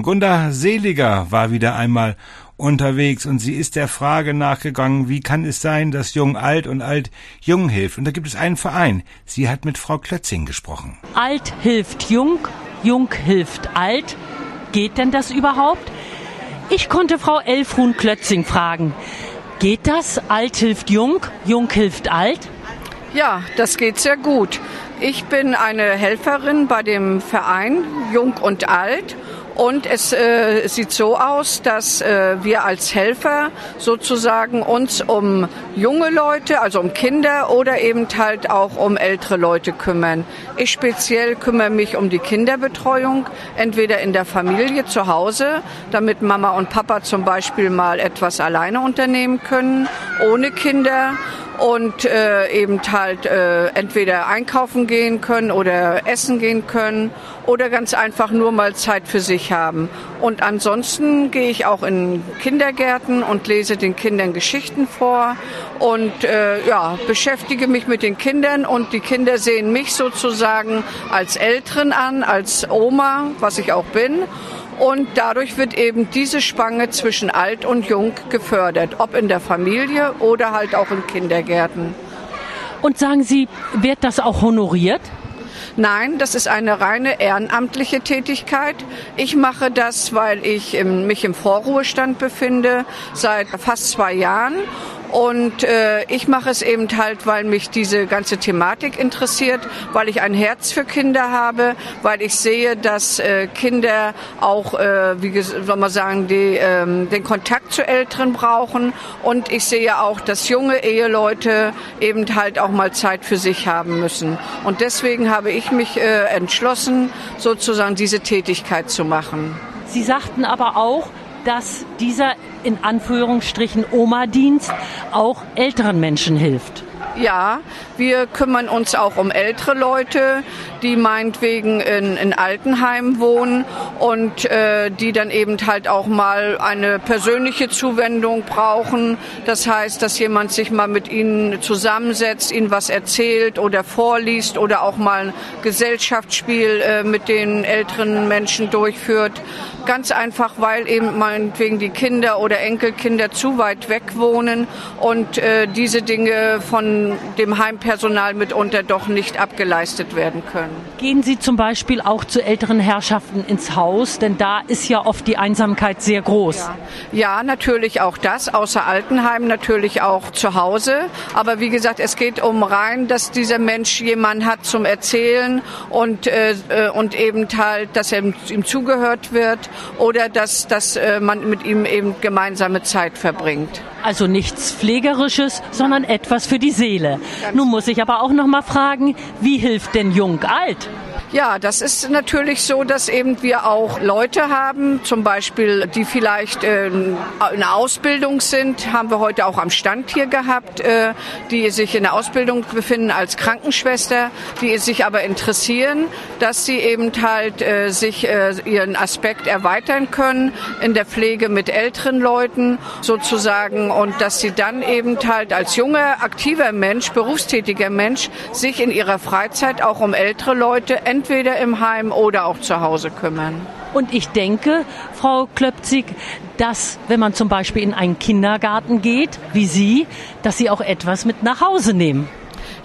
treffen. Gunda Seliger war wieder einmal unterwegs und sie ist der Frage nachgegangen, wie kann es sein, dass Jung alt und alt Jung hilft. Und da gibt es einen Verein. Sie hat mit Frau Klötzing gesprochen. Alt hilft Jung, Jung hilft alt. Geht denn das überhaupt? Ich konnte Frau Elfrun Klötzing fragen. Geht das? Alt hilft Jung, Jung hilft alt? Ja, das geht sehr gut. Ich bin eine Helferin bei dem Verein Jung und Alt und es äh, sieht so aus, dass äh, wir als Helfer sozusagen uns um junge Leute, also um Kinder oder eben halt auch um ältere Leute kümmern. Ich speziell kümmere mich um die Kinderbetreuung, entweder in der Familie zu Hause, damit Mama und Papa zum Beispiel mal etwas alleine unternehmen können, ohne Kinder und äh, eben halt äh, entweder einkaufen gehen können oder essen gehen können oder ganz einfach nur mal Zeit für sich haben. Und ansonsten gehe ich auch in Kindergärten und lese den Kindern Geschichten vor und äh, ja, beschäftige mich mit den Kindern und die Kinder sehen mich sozusagen als Älteren an, als Oma, was ich auch bin. Und dadurch wird eben diese Spange zwischen alt und jung gefördert, ob in der Familie oder halt auch in Kindergärten. Und sagen Sie, wird das auch honoriert? Nein, das ist eine reine ehrenamtliche Tätigkeit. Ich mache das, weil ich mich im Vorruhestand befinde seit fast zwei Jahren und äh, ich mache es eben halt, weil mich diese ganze Thematik interessiert, weil ich ein Herz für Kinder habe, weil ich sehe, dass äh, Kinder auch, äh, wie soll man sagen, die, ähm, den Kontakt zu Älteren brauchen. Und ich sehe auch, dass junge Eheleute eben halt auch mal Zeit für sich haben müssen. Und deswegen habe ich mich äh, entschlossen, sozusagen diese Tätigkeit zu machen. Sie sagten aber auch, dass dieser in Anführungsstrichen Oma-Dienst auch älteren Menschen hilft. Ja, wir kümmern uns auch um ältere Leute, die meinetwegen in, in Altenheimen wohnen und äh, die dann eben halt auch mal eine persönliche Zuwendung brauchen. Das heißt, dass jemand sich mal mit ihnen zusammensetzt, ihnen was erzählt oder vorliest oder auch mal ein Gesellschaftsspiel äh, mit den älteren Menschen durchführt. Ganz einfach, weil eben meinetwegen die Kinder oder Enkelkinder zu weit weg wohnen und äh, diese Dinge von dem Heimpersonal mitunter doch nicht abgeleistet werden können. Gehen Sie zum Beispiel auch zu älteren Herrschaften ins Haus, denn da ist ja oft die Einsamkeit sehr groß. Ja, ja natürlich auch das, außer Altenheim natürlich auch zu Hause. Aber wie gesagt, es geht um rein, dass dieser Mensch jemanden hat zum Erzählen und, äh, äh und eben halt, dass er ihm zugehört wird oder dass, dass äh, man mit ihm eben gemeinsame Zeit verbringt. Also nichts Pflegerisches, sondern etwas für die Seele. Nun muss ich aber auch noch mal fragen, wie hilft denn Jung alt? Ja, das ist natürlich so, dass eben wir auch Leute haben, zum Beispiel, die vielleicht äh, in der Ausbildung sind, haben wir heute auch am Stand hier gehabt, äh, die sich in der Ausbildung befinden als Krankenschwester, die sich aber interessieren, dass sie eben halt äh, sich ihren Aspekt erweitern können in der Pflege mit älteren Leuten sozusagen und dass sie dann eben halt als junger, aktiver Mensch, berufstätiger Mensch sich in ihrer Freizeit auch um ältere Leute entweder im Heim oder auch zu Hause kümmern. Und ich denke, Frau Klöpzig, dass wenn man zum Beispiel in einen Kindergarten geht, wie Sie, dass Sie auch etwas mit nach Hause nehmen.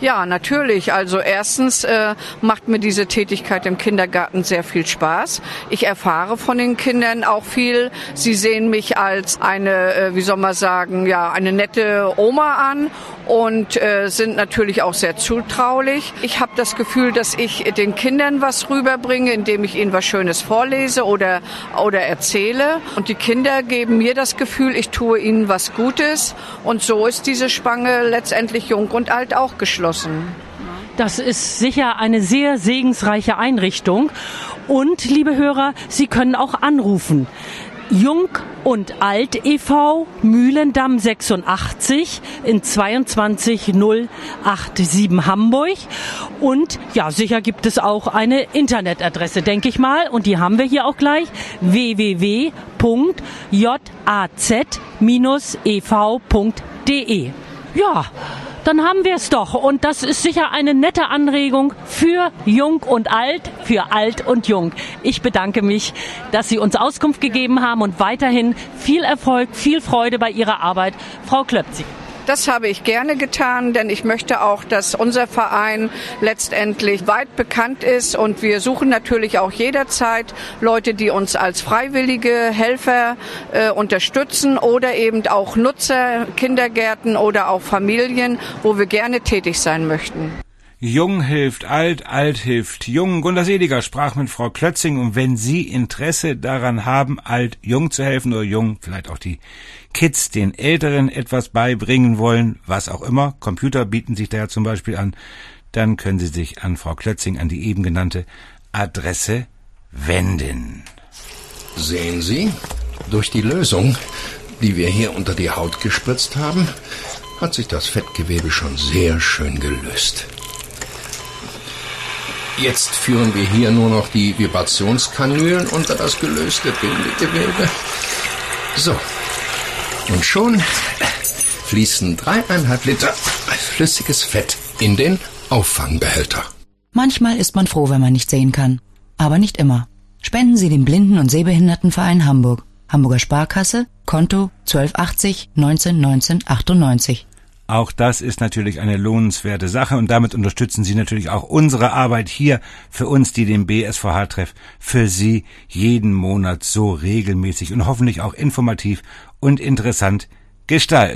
Ja, natürlich. Also erstens äh, macht mir diese Tätigkeit im Kindergarten sehr viel Spaß. Ich erfahre von den Kindern auch viel. Sie sehen mich als eine, äh, wie soll man sagen, ja, eine nette Oma an und äh, sind natürlich auch sehr zutraulich. Ich habe das Gefühl, dass ich den Kindern was rüberbringe, indem ich ihnen was Schönes vorlese oder, oder erzähle. Und die Kinder geben mir das Gefühl, ich tue ihnen was Gutes. Und so ist diese Spange letztendlich jung und alt auch geschlossen. Das ist sicher eine sehr segensreiche Einrichtung. Und, liebe Hörer, Sie können auch anrufen. Jung und Alt e.V. Mühlendamm 86 in 22087 Hamburg. Und ja, sicher gibt es auch eine Internetadresse, denke ich mal. Und die haben wir hier auch gleich. www.jaz-ev.de. Ja, dann haben wir es doch. Und das ist sicher eine nette Anregung für Jung und Alt, für Alt und Jung. Ich bedanke mich, dass Sie uns Auskunft gegeben haben und weiterhin viel Erfolg, viel Freude bei Ihrer Arbeit. Frau Klöpzig. Das habe ich gerne getan, denn ich möchte auch, dass unser Verein letztendlich weit bekannt ist und wir suchen natürlich auch jederzeit Leute, die uns als freiwillige Helfer äh, unterstützen oder eben auch Nutzer, Kindergärten oder auch Familien, wo wir gerne tätig sein möchten. Jung hilft alt, alt hilft jung. Gunda Seliger sprach mit Frau Klötzing und wenn Sie Interesse daran haben, alt jung zu helfen oder jung, vielleicht auch die Kids den Älteren etwas beibringen wollen, was auch immer, Computer bieten sich daher zum Beispiel an, dann können Sie sich an Frau Klötzing an die eben genannte Adresse wenden. Sehen Sie, durch die Lösung, die wir hier unter die Haut gespritzt haben, hat sich das Fettgewebe schon sehr schön gelöst. Jetzt führen wir hier nur noch die Vibrationskanülen unter das gelöste Bindegewebe. So, und schon fließen dreieinhalb Liter flüssiges Fett in den Auffangbehälter. Manchmal ist man froh, wenn man nicht sehen kann. Aber nicht immer. Spenden Sie dem Blinden- und Sehbehindertenverein Hamburg. Hamburger Sparkasse, Konto 1280 19 19 98. Auch das ist natürlich eine lohnenswerte Sache und damit unterstützen Sie natürlich auch unsere Arbeit hier für uns, die den BSVH-Treff für Sie jeden Monat so regelmäßig und hoffentlich auch informativ und interessant gestalten.